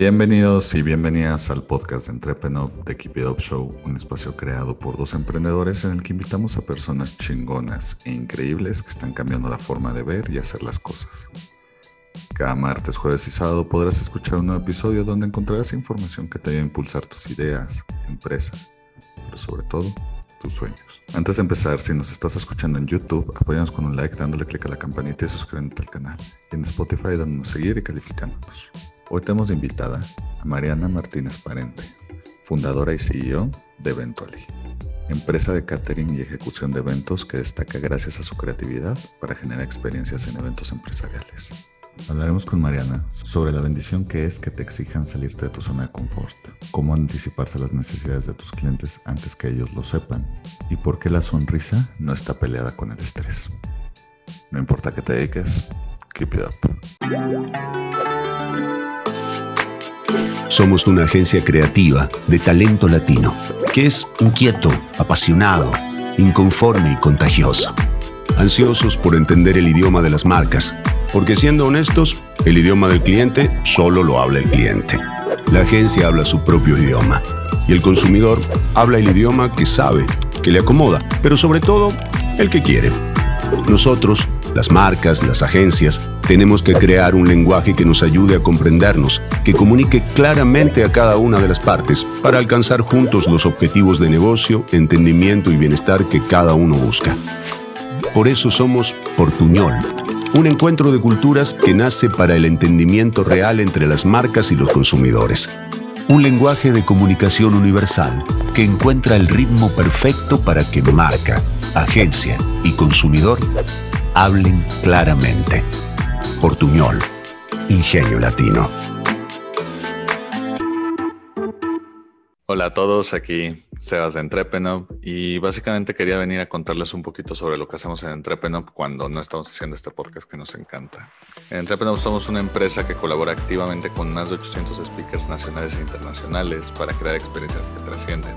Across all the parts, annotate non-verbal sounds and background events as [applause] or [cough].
Bienvenidos y bienvenidas al podcast de Entrepreneur de Keep It Up Show, un espacio creado por dos emprendedores en el que invitamos a personas chingonas e increíbles que están cambiando la forma de ver y hacer las cosas. Cada martes, jueves y sábado podrás escuchar un nuevo episodio donde encontrarás información que te ayude a impulsar tus ideas, empresa, pero sobre todo tus sueños. Antes de empezar, si nos estás escuchando en YouTube, apóyanos con un like, dándole clic a la campanita y suscribiéndote al canal. Y en Spotify, dándonos seguir y calificándonos. Hoy tenemos invitada a Mariana Martínez Parente, fundadora y CEO de Eventually, empresa de catering y ejecución de eventos que destaca gracias a su creatividad para generar experiencias en eventos empresariales. Hablaremos con Mariana sobre la bendición que es que te exijan salirte de tu zona de confort, cómo anticiparse a las necesidades de tus clientes antes que ellos lo sepan y por qué la sonrisa no está peleada con el estrés. No importa qué te dediques, keep it up. Somos una agencia creativa de talento latino, que es inquieto, apasionado, inconforme y contagioso. Ansiosos por entender el idioma de las marcas, porque siendo honestos, el idioma del cliente solo lo habla el cliente. La agencia habla su propio idioma y el consumidor habla el idioma que sabe, que le acomoda, pero sobre todo el que quiere. Nosotros, las marcas, las agencias, tenemos que crear un lenguaje que nos ayude a comprendernos, que comunique claramente a cada una de las partes para alcanzar juntos los objetivos de negocio, entendimiento y bienestar que cada uno busca. Por eso somos Portuñol, un encuentro de culturas que nace para el entendimiento real entre las marcas y los consumidores. Un lenguaje de comunicación universal que encuentra el ritmo perfecto para que marca, agencia y consumidor hablen claramente. Portuñol, Ingenio Latino. Hola a todos, aquí Sebas de Entrepenop y básicamente quería venir a contarles un poquito sobre lo que hacemos en Entrepenop cuando no estamos haciendo este podcast que nos encanta. En Entrepenop somos una empresa que colabora activamente con más de 800 speakers nacionales e internacionales para crear experiencias que trascienden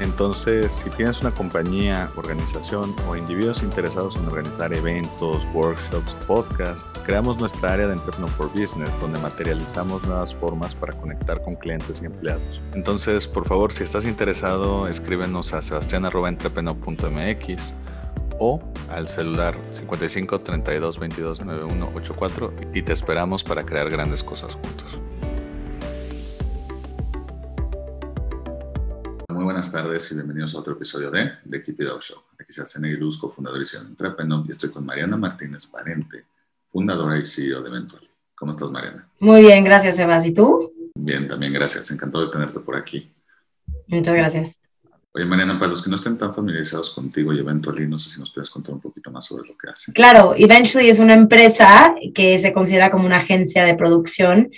entonces, si tienes una compañía, organización o individuos interesados en organizar eventos, workshops, podcasts, creamos nuestra área de Entrepreneur for Business, donde materializamos nuevas formas para conectar con clientes y empleados. Entonces, por favor, si estás interesado, escríbenos a sebastian.entrepreneur.mx o al celular 55 32 22 91 84 y te esperamos para crear grandes cosas juntos. Buenas tardes y bienvenidos a otro episodio de The Keep It Up Show. Aquí se hace Luzco, fundador y CEO de Entrepreneur, y estoy con Mariana Martínez Parente, fundadora y CEO de Eventual. ¿Cómo estás, Mariana? Muy bien, gracias, Sebas. ¿Y tú? Bien, también gracias. Encantado de tenerte por aquí. Muchas gracias. Oye, Mariana, para los que no estén tan familiarizados contigo y Eventually, no sé si nos puedes contar un poquito más sobre lo que hacen. Claro, Eventually es una empresa que se considera como una agencia de producción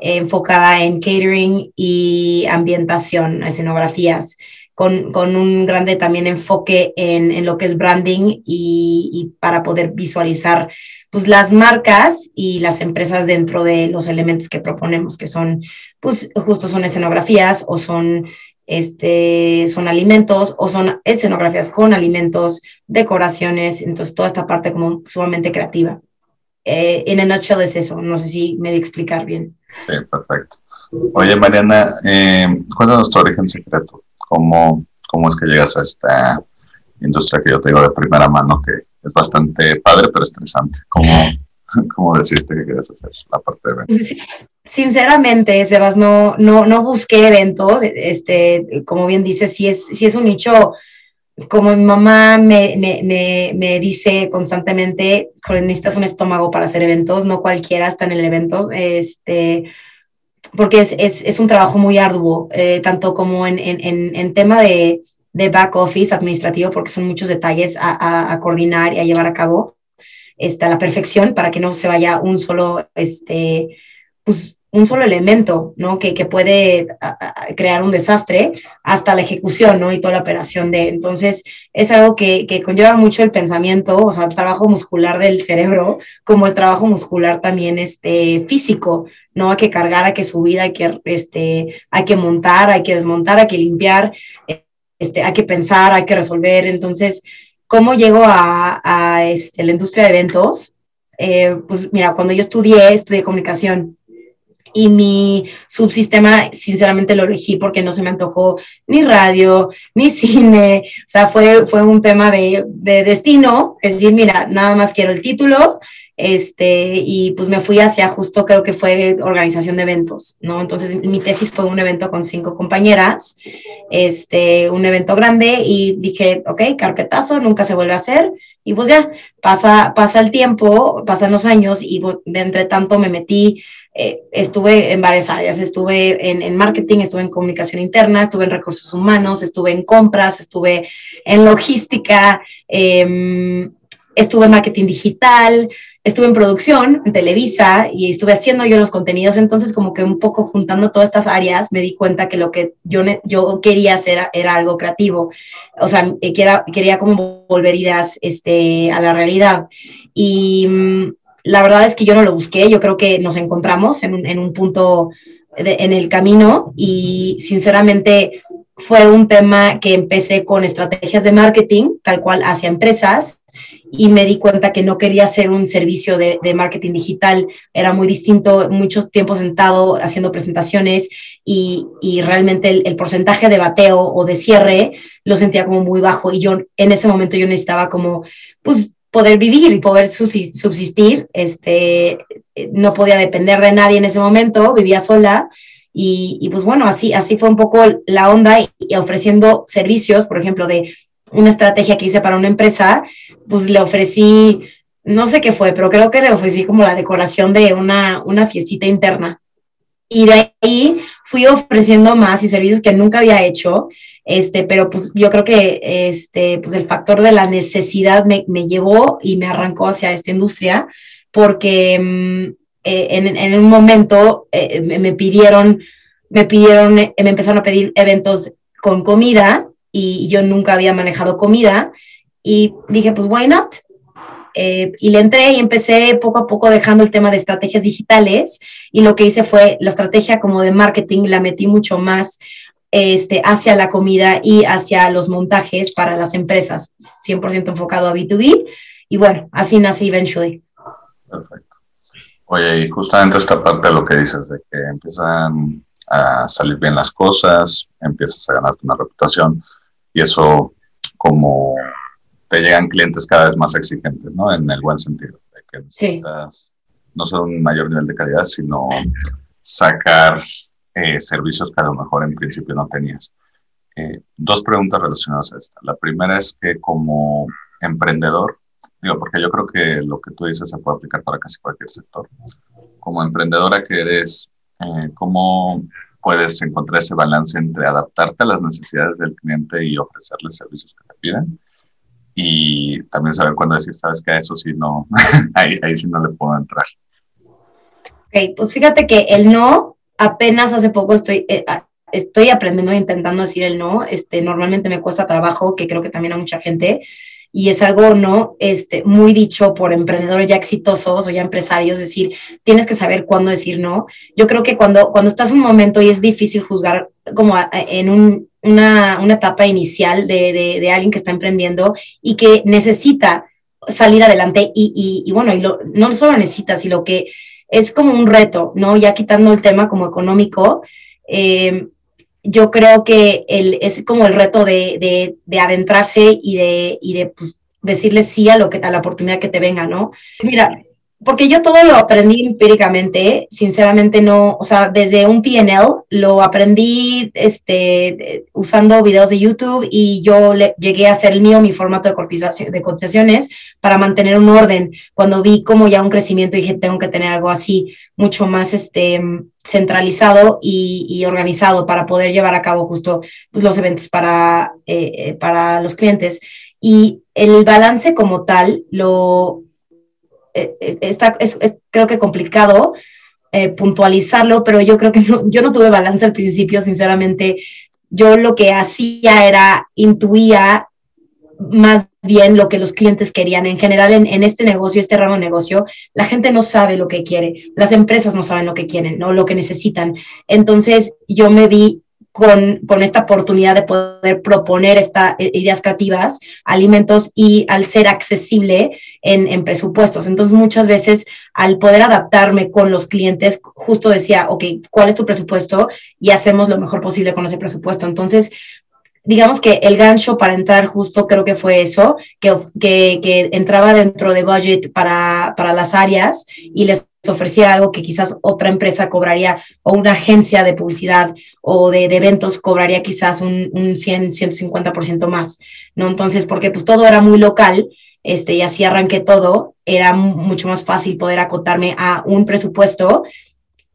eh, enfocada en catering y ambientación, escenografías, con, con un grande también enfoque en, en lo que es branding y, y, para poder visualizar pues, las marcas y las empresas dentro de los elementos que proponemos, que son, pues justo son escenografías o son este, son alimentos o son escenografías con alimentos, decoraciones, entonces toda esta parte como sumamente creativa. Eh, en el nutshell es eso, no sé si me di explicar bien. Sí, perfecto. Oye, Mariana, eh, cuéntanos tu origen secreto, ¿Cómo, cómo es que llegas a esta industria que yo te digo de primera mano, que es bastante padre pero estresante. ¿Cómo, [laughs] cómo decidiste que querías hacer la parte de eventos? Sinceramente, Sebas, no, no, no busqué eventos. Este, como bien dices, si es, si es un nicho, como mi mamá me, me, me, me dice constantemente, necesitas un estómago para hacer eventos, no cualquiera está en el evento. Este, porque es, es, es un trabajo muy arduo, eh, tanto como en, en, en tema de, de, back office administrativo, porque son muchos detalles a, a, coordinar y a llevar a cabo. Este, a la perfección para que no se vaya un solo, este, pues, un solo elemento, ¿no? Que, que puede crear un desastre hasta la ejecución, ¿no? Y toda la operación de. Entonces, es algo que, que, conlleva mucho el pensamiento, o sea, el trabajo muscular del cerebro, como el trabajo muscular también este, físico, ¿no? Hay que cargar, hay que subir, hay que, este, hay que montar, hay que desmontar, hay que limpiar, este, hay que pensar, hay que resolver. Entonces, ¿cómo llego a, a este, la industria de eventos? Eh, pues mira, cuando yo estudié, estudié comunicación y mi subsistema, sinceramente, lo elegí porque no se me antojó ni radio, ni [laughs] cine. O sea, fue, fue un tema de, de destino. Es decir, mira, nada más quiero el título. Este, y pues me fui hacia justo, creo que fue organización de eventos, ¿no? Entonces, mi tesis fue un evento con cinco compañeras, este, un evento grande, y dije, ok, carpetazo, nunca se vuelve a hacer. Y pues ya, pasa, pasa el tiempo, pasan los años, y de entre tanto me metí eh, estuve en varias áreas, estuve en, marketing, estuve en comunicación interna, estuve en recursos humanos, estuve en compras, estuve en logística, em, estuve en marketing digital, estuve en producción, en Televisa, y estuve haciendo yo los contenidos, entonces como que un poco juntando todas estas áreas me di cuenta que lo que yo, yo quería hacer era, algo creativo, o sea, eh, quería, quería como volver ideas este, a la realidad. Y mm, la verdad es que yo no lo busqué, yo creo que nos encontramos en un, punto en el camino y sinceramente fue un tema que empecé con estrategias de marketing, tal cual hacia empresas, y me di cuenta que no quería hacer un servicio de, marketing digital, era muy distinto, mucho tiempo sentado haciendo presentaciones y, y realmente el, el, porcentaje de bateo o de cierre lo sentía como muy bajo y yo en ese momento yo necesitaba como, pues poder vivir y poder subsistir. Este, no podía depender de nadie en ese momento, vivía sola. Y, pues bueno, así, así fue un poco la onda y, ofreciendo servicios, por ejemplo, de una estrategia que hice para una empresa, pues le ofrecí, no sé qué fue, pero creo que le ofrecí como la decoración de una, una fiestita interna. Y de ahí fui ofreciendo más y servicios que nunca había hecho este, pero pues yo creo que este, pues el factor de la necesidad me, me llevó y me arrancó hacia esta industria porque mm, eh, en, en, un momento eh, me, pidieron, me pidieron, me empezaron a pedir eventos con comida y yo nunca había manejado comida y dije, pues, why not? Eh, y le entré y empecé poco a poco dejando el tema de estrategias digitales y lo que hice fue la estrategia como de marketing, la metí mucho más este, hacia la comida y hacia los montajes para las empresas, 100% enfocado a B2B. Y bueno, así nací Eventually. Perfecto. Oye, y justamente esta parte de lo que dices, de que empiezan a salir bien las cosas, empiezas a ganarte una reputación y eso como te llegan clientes cada vez más exigentes, ¿no? En el buen sentido, de que necesitas no solo un mayor nivel de calidad, sino sacar eh, servicios que a lo mejor en principio no tenías. Eh, dos preguntas relacionadas a esta. La primera es que como emprendedor, digo, porque yo creo que lo que tú dices se puede aplicar para casi cualquier sector. Como emprendedora que eres, eh, ¿cómo puedes encontrar ese balance entre adaptarte a las necesidades del cliente y ofrecerle servicios que te piden? Y también saber cuándo decir, sabes que a eso sí no, [laughs] ahí, ahí sí no le puedo entrar. Ok, pues fíjate que el no apenas hace poco estoy, eh, estoy aprendiendo e intentando decir el no. Este, normalmente me cuesta trabajo, que creo que también a mucha gente, y es algo no este, muy dicho por emprendedores ya exitosos o ya empresarios, es decir, tienes que saber cuándo decir no. Yo creo que cuando, cuando estás un momento y es difícil juzgar como en un, una, una, etapa inicial de, de, alguien que está emprendiendo y que necesita salir adelante y, y, bueno, no solo necesita, sino que es como un reto, ¿no? Ya quitando el tema como económico, eh, yo creo que el, es como el reto de, de, adentrarse y de, y de pues, decirle sí a, lo que, a la oportunidad que te venga, ¿no? Mira, porque yo todo lo aprendí empíricamente, sinceramente no, o sea, desde un PNL lo aprendí este, usando videos de YouTube y yo le, llegué a hacer el mío, mi formato de, de cotizaciones para mantener un orden. Cuando vi como ya un crecimiento dije, tengo que tener algo así mucho más este, centralizado y, organizado para poder llevar a cabo justo pues, los eventos para, eh, eh, para los clientes. Y el balance como tal lo está, es, creo que complicado eh, puntualizarlo, pero yo creo que yo no tuve balance al principio, sinceramente. Yo lo que hacía era, intuía más bien lo que los clientes querían. En general, en, en, este negocio, este ramo de negocio, la gente no sabe lo que quiere, las empresas no saben lo que quieren, ¿no? Lo que necesitan. Entonces, yo me vi con, con, esta oportunidad de poder proponer estas eh, ideas creativas, alimentos y al ser accesible en, en, presupuestos. Entonces, muchas veces al poder adaptarme con los clientes, justo decía, ok, ¿cuál es tu presupuesto? Y hacemos lo mejor posible con ese presupuesto. Entonces, digamos que el gancho para entrar justo creo que fue eso, que, que, entraba dentro de budget para, para las áreas y les ofrecía algo que quizás otra empresa cobraría o una agencia de publicidad o de, eventos cobraría quizás un, un 100, 150% más, ¿no? Entonces, porque pues todo era muy local, este, y así arranqué todo, era mucho más fácil poder acotarme a un presupuesto,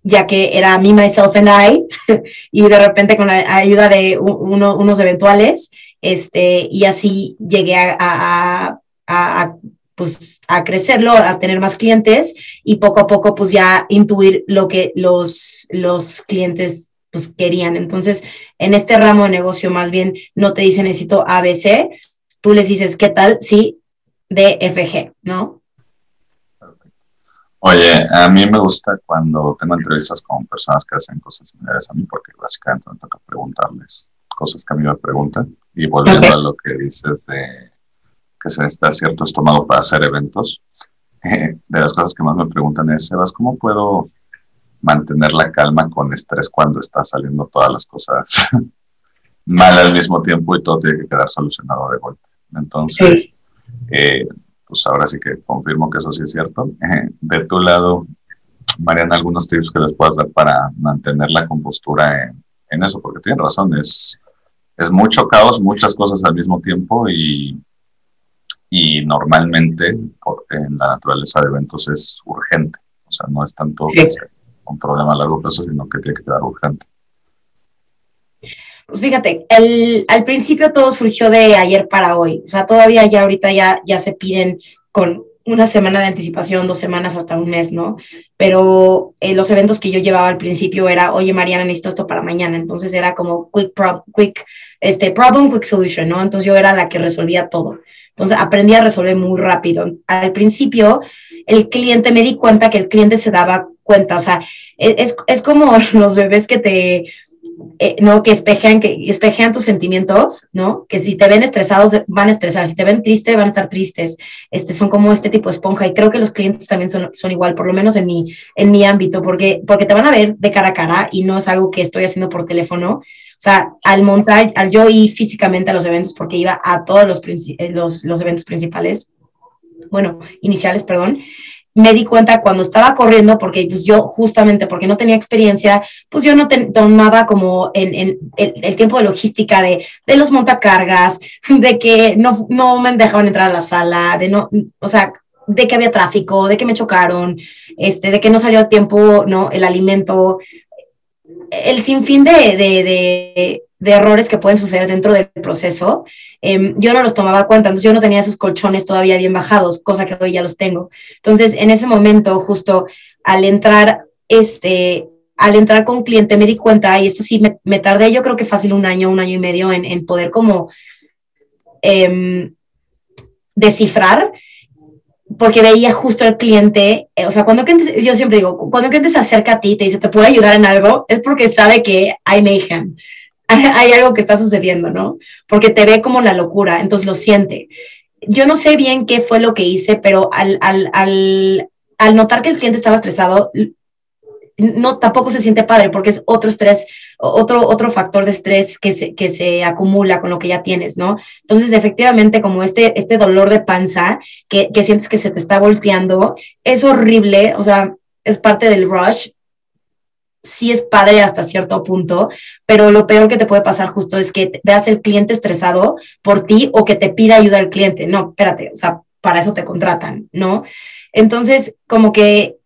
ya que era me, myself and I, [laughs] y de repente con la ayuda de unos eventuales, este, y así llegué a, a, pues a crecerlo, a tener más clientes y poco a poco pues ya intuir lo que los, los clientes pues querían. Entonces, en este ramo de negocio más bien no te dice necesito ABC, tú les dices, ¿qué tal? Sí, DFG, ¿no? Oye, a mí me gusta cuando tengo entrevistas con personas que hacen cosas similares a mí, porque básicamente me toca preguntarles cosas que a mí me preguntan. Y volviendo a lo que dices de que se necesita cierto estómago para hacer eventos. Eh, [laughs] de las cosas que más me preguntan es, Sebas, ¿cómo puedo mantener la calma con estrés cuando está saliendo todas las cosas [laughs] mal al mismo tiempo y todo tiene que quedar solucionado de golpe? Entonces, eh, pues ahora sí que confirmo que eso sí es cierto. Eh, [laughs] de tu lado, Mariana, algunos tips que les puedas dar para mantener la compostura en, en eso, porque tienen razón, es, es mucho caos, muchas cosas al mismo tiempo y y normalmente en la naturaleza de eventos es urgente. O sea, no es tanto un problema a largo plazo, sino que tiene que quedar urgente. Pues fíjate, el, al principio todo surgió de ayer para hoy. O sea, todavía ya ahorita ya, ya se piden con una semana de anticipación, dos semanas hasta un mes, ¿no? Pero eh, los eventos que yo llevaba al principio era, oye, Mariana, necesito esto para mañana. Entonces era como quick, quick este, problem, quick solution, ¿no? Entonces yo era la que resolvía todo. Entonces aprendí a resolver muy rápido. Al principio, el cliente, me di cuenta que el cliente se daba cuenta, o sea, e, es, es como [laughs] los bebés que te, eh, ¿no? Que espejean, que espejean tus sentimientos, ¿no? Que si te ven estresados, van a estresar, si te ven triste, van a estar tristes. Este, son como este tipo de esponja y creo que los clientes también son, son igual, por lo menos en mi, en mi ámbito, porque, porque te van a ver de cara a cara y no es algo que estoy haciendo por teléfono, o sea, al montar, al yo ir físicamente a los eventos, porque iba a todos los, eh, los, los eventos principales, bueno, iniciales, perdón, me di cuenta cuando estaba corriendo, porque pues yo justamente porque no tenía experiencia, pues yo no tomaba como en, en el, tiempo de logística de, de, los montacargas, de que no, no me dejaban entrar a la sala, de no, o sea, de que había tráfico, de que me chocaron, este, de que no salió a tiempo, ¿no? El alimento, el sinfín de, de, de, errores que pueden suceder dentro del proceso, em, yo no los tomaba cuenta, entonces yo no tenía esos colchones todavía bien bajados, cosa que hoy ya los tengo. Entonces, en ese momento, justo al entrar, este, al entrar con cliente, me di cuenta, y esto sí, me, me tardé yo creo que fácil un año, un año y medio en, poder como em, descifrar porque veía justo el cliente, eh, o sea, cuando yo siempre digo, cuando el cliente se acerca a ti y te dice, ¿te puedo ayudar en algo? Es porque sabe que hay mayhem, [laughs] hay, algo que está sucediendo, ¿no? Porque te ve como la locura, entonces lo siente. Yo no sé bien qué fue lo que hice, pero al, al, al, notar que el cliente estaba estresado, no tampoco se siente padre porque es otro estrés, otro, otro factor de estrés que se, que se acumula con lo que ya tienes, ¿no? Entonces, efectivamente, como este, este dolor de panza que, que sientes que se te está volteando, es horrible, o sea, es parte del rush, sí es padre hasta cierto punto, pero lo peor que te puede pasar justo es que veas el cliente estresado por ti o que te pida ayuda al cliente. No, espérate, o sea, para eso te contratan, ¿no? Entonces, como que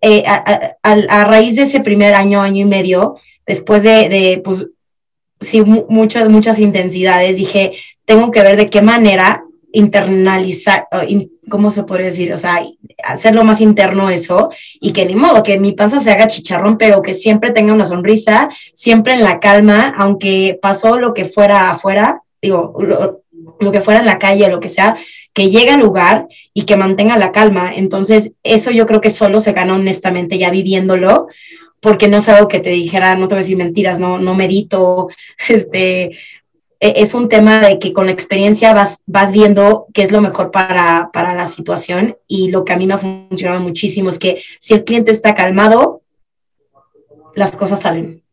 eh, a, raíz de ese primer año, año y medio, después de, de pues, sí, muchas, muchas intensidades, dije, tengo que ver de qué manera internalizar, ¿cómo se puede decir? O sea, hacerlo más interno eso y que ni modo, que mi panza se haga chicharrón, pero que siempre tenga una sonrisa, siempre en la calma, aunque pasó lo que fuera afuera, digo, lo que fuera en la calle, lo que sea, que llegue al lugar y que mantenga la calma. Entonces, eso yo creo que solo se gana honestamente ya viviéndolo, porque no es algo que te dijera, no te voy a decir mentiras, no, no medito, [laughs] este, es un tema de que con la experiencia vas, vas viendo qué es lo mejor para, para la situación y lo que a mí me ha funcionado muchísimo es que si el cliente está calmado, las cosas salen.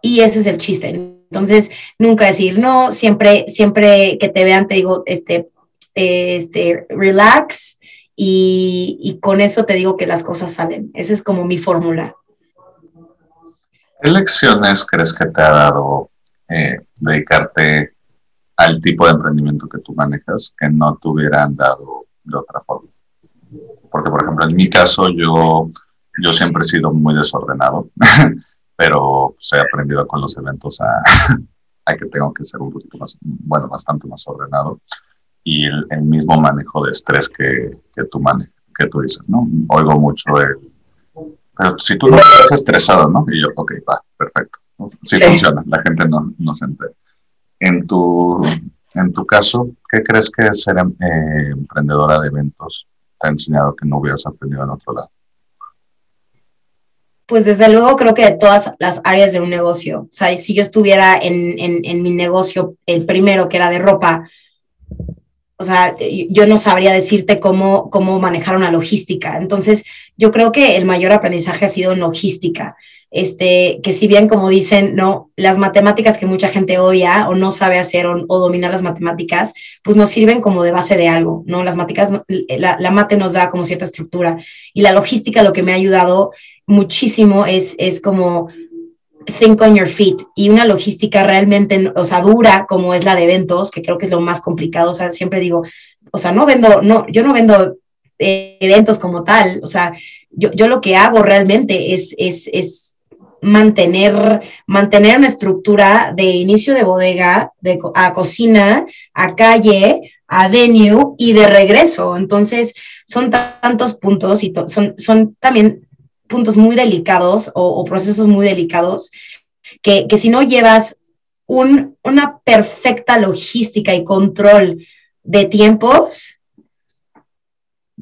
Y ese es el chiste. Entonces, nunca decir no, siempre, siempre que te vean, te digo, este, este, relax y, y con eso te digo que las cosas salen. Esa es como mi fórmula. ¿Qué lecciones crees que te ha dado eh, dedicarte al tipo de emprendimiento que tú manejas que no te hubieran dado de otra forma? Porque, por ejemplo, en mi caso, yo, yo siempre he sido muy desordenado, [laughs] pero pues, he aprendido con los eventos a, [laughs] a, que tengo que ser un poquito más, bueno, bastante más ordenado. Y el, el mismo manejo de estrés que, que, tú manejas, que tú dices, ¿no? Oigo mucho el pero si tú no estás estresado, ¿no? Y yo, ok, va, perfecto. Sí, funciona, la gente no, no, se entera. En tu, en tu caso, ¿qué crees que ser eh, emprendedora de eventos te ha enseñado que no hubieras aprendido en otro lado? Pues desde luego creo que de todas las áreas de un negocio. O sea, si yo estuviera en, en, mi negocio, el primero que era de ropa, o sea, yo no sabría decirte cómo, cómo manejar una logística. Entonces, yo creo que el mayor aprendizaje ha sido en logística. Este, que si bien, como dicen, no, las matemáticas que mucha gente odia o no sabe hacer o, dominar las matemáticas, pues nos sirven como de base de algo, ¿no? Las matemáticas, la, la, mate nos da como cierta estructura y la logística lo que me ha ayudado muchísimo es, es como think on your feet y una logística realmente, o sea, dura como es la de eventos, que creo que es lo más complicado, o sea, siempre digo, o sea, no vendo, no, yo no vendo eh, eventos como tal, o sea, yo, yo lo que hago realmente es, es mantener, mantener una estructura de inicio de bodega, de, a cocina, a calle, a venue y de regreso. Entonces, son tantos puntos y son, son también puntos muy delicados o, procesos muy delicados que, si no llevas un, una perfecta logística y control de tiempos,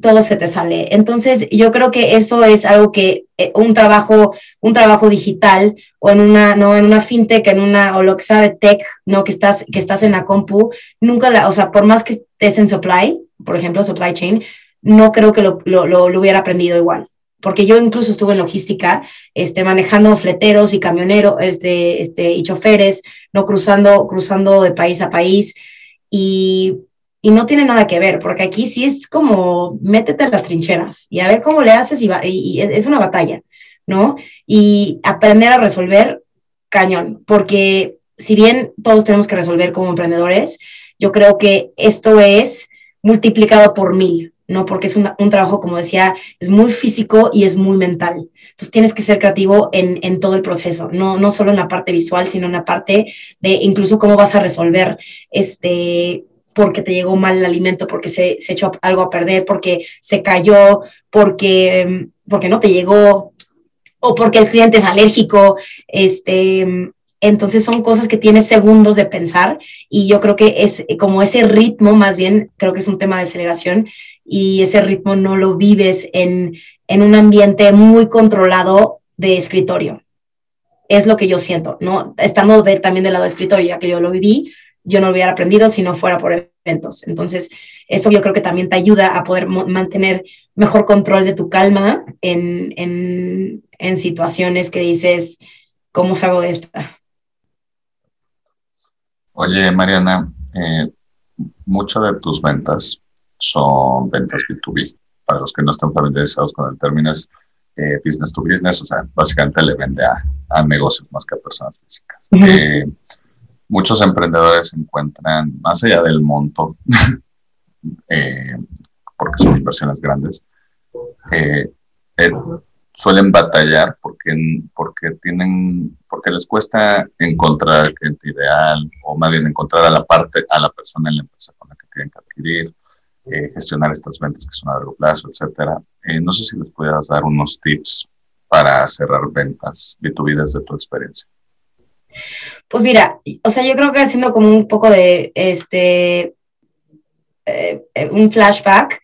todo se te sale. Entonces, yo creo que eso es algo que eh, un trabajo, un trabajo digital o en una, no, en una fintech, en una, o lo que sea de tech, no, que estás, que estás en la compu, nunca la, o sea, por más que estés en supply, por ejemplo, supply chain, no creo que lo, lo, lo hubiera aprendido igual. Porque yo incluso estuve en logística, este, manejando fleteros y camioneros este, este, y choferes, no cruzando, cruzando de país a país, y, y, no tiene nada que ver, porque aquí sí es como métete en las trincheras y a ver cómo le haces, y, y es una batalla, ¿no? Y aprender a resolver cañón, porque si bien todos tenemos que resolver como emprendedores, yo creo que esto es multiplicado por mil, ¿no? Porque es un, trabajo, como decía, es muy físico y es muy mental. Entonces tienes que ser creativo en, en, todo el proceso, no, no solo en la parte visual, sino en la parte de incluso cómo vas a resolver este porque te llegó mal el alimento, porque se, se echó algo a perder, porque se cayó, porque, porque no te llegó, o porque el cliente es alérgico, este, entonces son cosas que tienes segundos de pensar y yo creo que es como ese ritmo, más bien creo que es un tema de aceleración y ese ritmo no lo vives en, en un ambiente muy controlado de escritorio. Es lo que yo siento, ¿no? Estando también del lado de escritorio, ya que yo lo viví, yo no lo hubiera aprendido si no fuera por eventos. Entonces, esto yo creo que también te ayuda a poder mantener mejor control de tu calma en, en, en situaciones que dices, ¿cómo salgo de esta? Oye, Mariana, eh, mucho de tus ventas son ventas B2B. Para los que no están familiarizados con el término es eh, business to business, o sea, básicamente le vende a, a negocios más que a personas físicas. Eh, muchos emprendedores encuentran, más allá del monto, [laughs] eh, porque son inversiones grandes, suelen batallar porque, porque, tienen, porque les cuesta encontrar el cliente ideal o más bien encontrar a la parte, a la persona en la empresa con la que tienen que adquirir eh, gestionar estas ventas que son a largo plazo, etcétera. Eh, no sé si les pudieras dar unos tips para cerrar ventas B2B desde tu experiencia. Pues mira, o sea, yo creo que haciendo como un poco de este, eh, un flashback,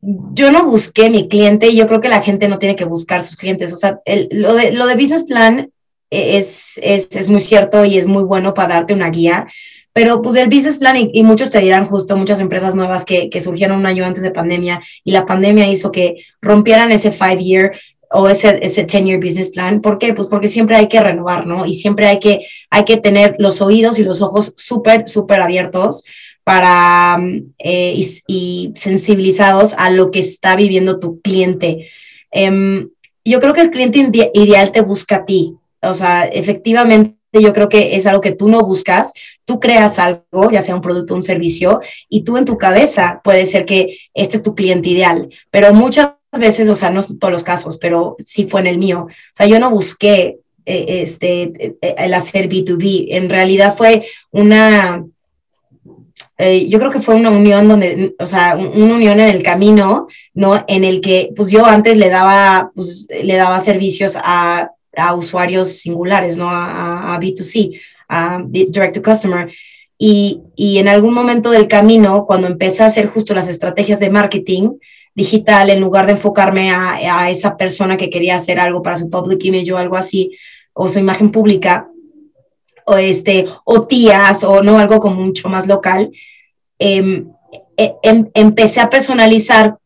yo no busqué mi cliente y yo creo que la gente no tiene que buscar sus clientes. O sea, lo, de, lo de business plan es, es, es, muy cierto y es muy bueno para darte una guía, pero pues el business plan, y, muchos te dirán justo, muchas empresas nuevas que, que, surgieron un año antes de pandemia y la pandemia hizo que rompieran ese five year o ese, ese 10-year business plan. ¿Por qué? Pues porque siempre hay que renovar, ¿no? Y siempre hay que, hay que tener los oídos y los ojos súper, súper abiertos para eh, y, sensibilizados a lo que está viviendo tu cliente. Em, yo creo que el cliente ideal te busca a ti. O sea, efectivamente, yo creo que es algo que tú no buscas. Tú creas algo, ya sea un producto o un servicio, y tú en tu cabeza puede ser que este es tu cliente ideal, pero muchas veces, o sea, no todos los casos, pero sí fue en el mío. O sea, yo no busqué eh, este, eh, el hacer B2B. En realidad fue una eh, yo creo que fue una unión donde, o sea, una unión en el camino, ¿no? En el que, pues yo antes le daba, pues, le daba servicios a, a usuarios singulares, ¿no? A, a, B2C, a Direct to Customer. Y, y, en algún momento del camino, cuando empecé a hacer justo las estrategias de marketing digital, en lugar de enfocarme a, a esa persona que quería hacer algo para su public image o algo así, o su imagen pública, o, este, o tías, o no algo como mucho más local, em, e, em, empecé a personalizar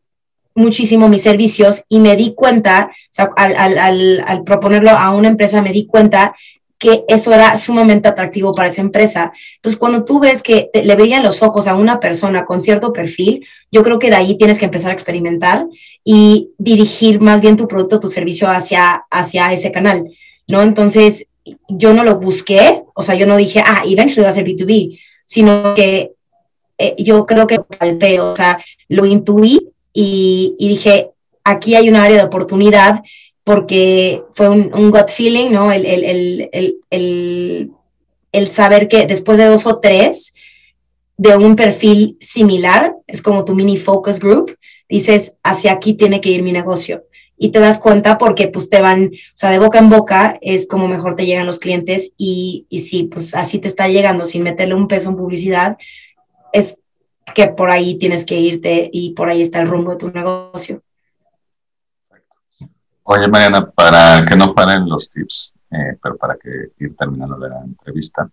muchísimo mis servicios y me di cuenta, o sea, al, al, al, proponerlo a una empresa, me di cuenta que eso era sumamente atractivo para esa empresa. Entonces, cuando tú ves que le veían los ojos a una persona con cierto perfil, yo creo que de ahí tienes que empezar a experimentar y dirigir más bien tu producto, tu servicio hacia, hacia ese canal, ¿no? Entonces, yo no lo busqué, o sea, yo no dije, ah, eventually va a ser B2B, sino que eh, yo creo que palpé, o lo intuí y, y, dije, aquí hay un área de oportunidad porque fue un, un gut feeling, ¿no? El, el, el, el, saber que después de dos o tres de un perfil similar, es como tu mini focus group, dices, hacia aquí tiene que ir mi negocio y te das cuenta porque pues te van, o sea, de boca en boca es como mejor te llegan los clientes y, y si pues así te está llegando sin meterle un peso en publicidad, es que por ahí tienes que irte y por ahí está el rumbo de tu negocio. Oye, Mariana, para que no paren los tips, eh, pero para que ir terminando la entrevista,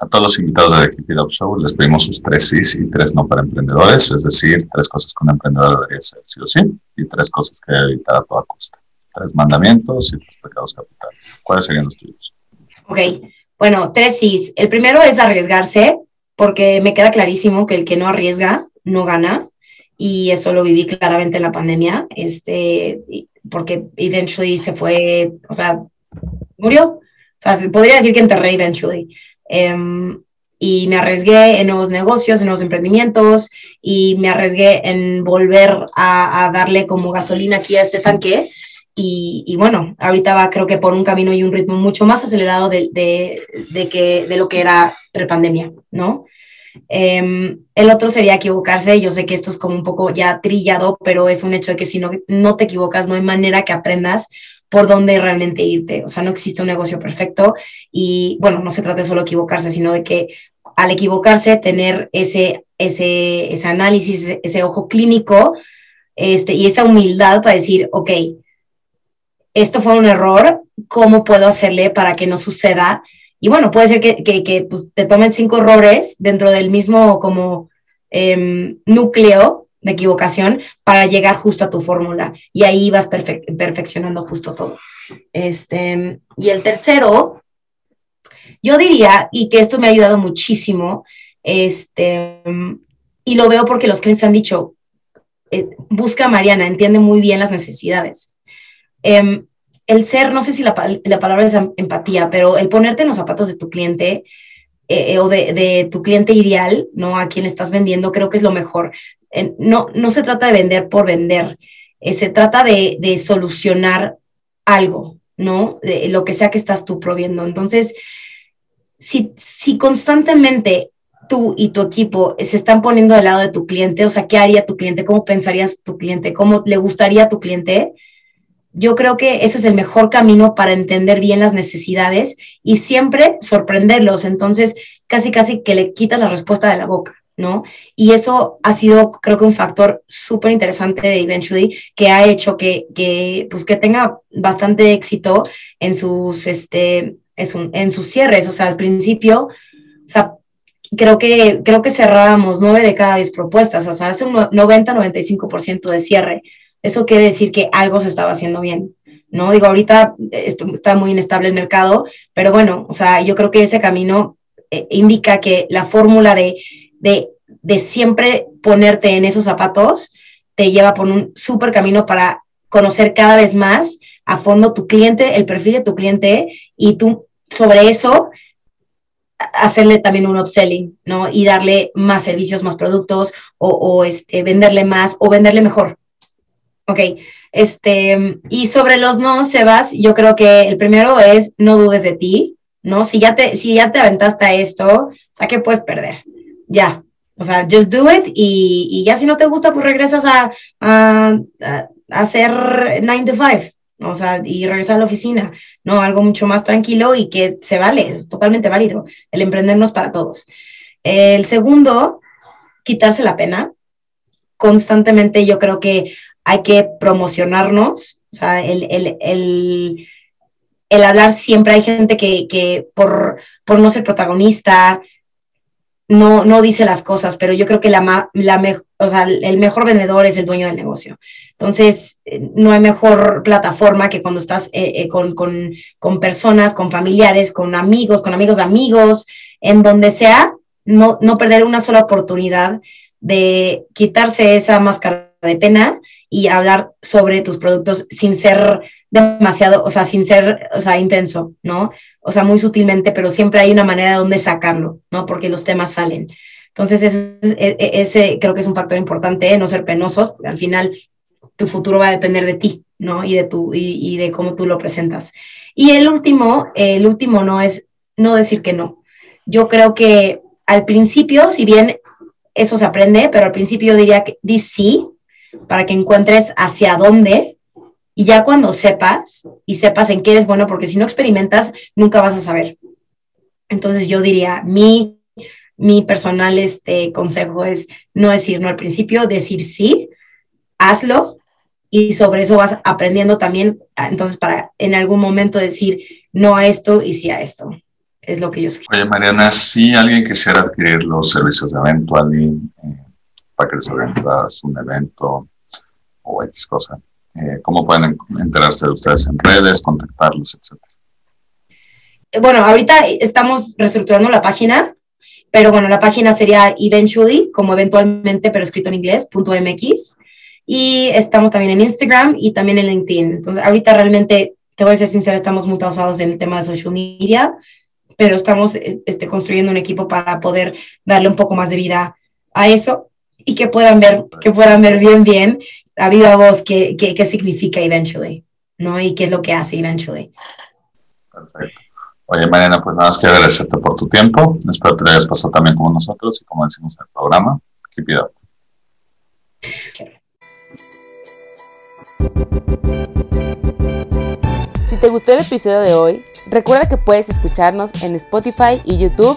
a todos los invitados de Keep It Up Show les pedimos sus tres sí y tres no para emprendedores, es decir, tres cosas que un emprendedor debería hacer sí o sí y tres cosas que debe evitar a toda costa. Tres mandamientos y tres pecados capitales. ¿Cuáles serían los tuyos? Ok, bueno, tres sí. El primero es arriesgarse, porque me queda clarísimo que el que no arriesga no gana y eso lo viví claramente en la pandemia, este, porque eventually se fue, o sea, murió. O sea, se podría decir que enterré eventually. Em, y me arriesgué en nuevos negocios, en nuevos emprendimientos y me arriesgué en volver a, darle como gasolina aquí a este tanque. Y, bueno, ahorita va creo que por un camino y un ritmo mucho más acelerado de, de, que, de lo que era prepandemia, ¿no? Em, el otro sería equivocarse. Yo sé que esto es como un poco ya trillado, pero es un hecho de que si no, no te equivocas, no hay manera que aprendas por dónde realmente irte. O sea, no existe un negocio perfecto y bueno, no se trata de solo equivocarse, sino de que al equivocarse tener ese, ese, ese análisis, ese ojo clínico este, y esa humildad para decir, ok, esto fue un error, ¿cómo puedo hacerle para que no suceda? Y bueno, puede ser que, pues, te tomen cinco errores dentro del mismo como eh, núcleo de equivocación para llegar justo a tu fórmula y ahí vas perfeccionando justo todo. Este, y el tercero, yo diría, y que esto me ha ayudado muchísimo, este, y lo veo porque los clientes han dicho, eh, busca a Mariana, entiende muy bien las necesidades. Em, el ser, no sé si la, la, palabra es empatía, pero el ponerte en los zapatos de tu cliente eh, o de, tu cliente ideal, ¿no? A quien estás vendiendo, creo que es lo mejor no, no se trata de vender por vender, eh, se trata de, de, solucionar algo, ¿no? De lo que sea que estás tú proviendo. Entonces, si, si constantemente tú y tu equipo se están poniendo al lado de tu cliente, o sea, ¿qué haría tu cliente? ¿Cómo pensarías tu cliente? ¿Cómo le gustaría a tu cliente? Yo creo que ese es el mejor camino para entender bien las necesidades y siempre sorprenderlos. Entonces, casi, casi que le quitas la respuesta de la boca. ¿no? Y eso ha sido, creo que un factor súper interesante de Eventually que ha hecho que, que, pues, que tenga bastante éxito en sus, este, en sus cierres. O sea, al principio, o sea, creo que, creo que cerrábamos nueve de cada diez propuestas, o sea, hace un 90-95% de cierre. Eso quiere decir que algo se estaba haciendo bien. ¿no? Digo, ahorita esto está muy inestable el mercado, pero bueno, o sea, yo creo que ese camino eh, indica que la fórmula de, de, de, siempre ponerte en esos zapatos te lleva por un súper camino para conocer cada vez más a fondo tu cliente, el perfil de tu cliente y tú sobre eso hacerle también un upselling, ¿no? Y darle más servicios, más productos o, o este, venderle más o venderle mejor. Ok, este, y sobre los no, Sebas, yo creo que el primero es no dudes de ti, ¿no? Si ya te, si ya te aventaste a esto, o sea, ¿qué puedes perder? Ya, o sea, just do it y, y ya si no te gusta, pues regresas a, a, a hacer 9 to 5, o sea, y regresar a la oficina, ¿no? Algo mucho más tranquilo y que se vale, es totalmente válido. El emprendernos para todos. El segundo, quitarse la pena. Constantemente yo creo que hay que promocionarnos, o sea, el, el, el, hablar siempre, hay gente que, que por, por, no ser protagonista no, no dice las cosas, pero yo creo que la, la o sea, el mejor vendedor es el dueño del negocio. Entonces, no hay mejor plataforma que cuando estás eh, eh, con, con, con personas, con familiares, con amigos, con amigos de amigos, en donde sea, no, no perder una sola oportunidad de quitarse esa máscara de pena y hablar sobre tus productos sin ser demasiado, o sea, sin ser, o sea, intenso, ¿no? O sea, muy sutilmente, pero siempre hay una manera de dónde sacarlo, ¿no? Porque los temas salen. Entonces, ese, e, e, ese, creo que es un factor importante, ¿eh? no ser penosos, porque al final tu futuro va a depender de ti, ¿no? Y de, tu, y de cómo tú lo presentas. Y el último, el último no es no decir que no. Yo creo que al principio, si bien eso se aprende, pero al principio yo diría que di sí, para que encuentres hacia dónde y ya cuando sepas y sepas en qué eres bueno, porque si no experimentas, nunca vas a saber. Entonces yo diría, mi, mi personal este, consejo es no decir no al principio, decir sí, hazlo y sobre eso vas aprendiendo también, entonces para en algún momento decir no a esto y sí a esto. Es lo que yo sugiero. Oye, Mariana, si alguien quisiera adquirir los servicios de eh, para que les ventas un evento o X cosa. Eh, ¿Cómo pueden enterarse de ustedes en redes, contactarlos, etcétera? Bueno, ahorita estamos reestructurando la página, pero bueno, la página sería eventually, como eventualmente, pero escrito en inglés, punto .mx. Y estamos también en Instagram y también en LinkedIn. Entonces, ahorita realmente, te voy a ser sincera, estamos muy pausados en el tema de social media, pero estamos este, construyendo un equipo para poder darle un poco más de vida a eso y que puedan ver, que puedan ver bien, bien a viva voz qué, qué, qué significa eventually, ¿no? Y qué es lo que hace eventually. Perfecto. Oye, Mariana, pues nada más que agradecerte por tu tiempo. Espero que te hayas pasado también como nosotros y como decimos en el programa. Keep it up. Si te gustó el episodio de hoy, recuerda que puedes escucharnos en Spotify y YouTube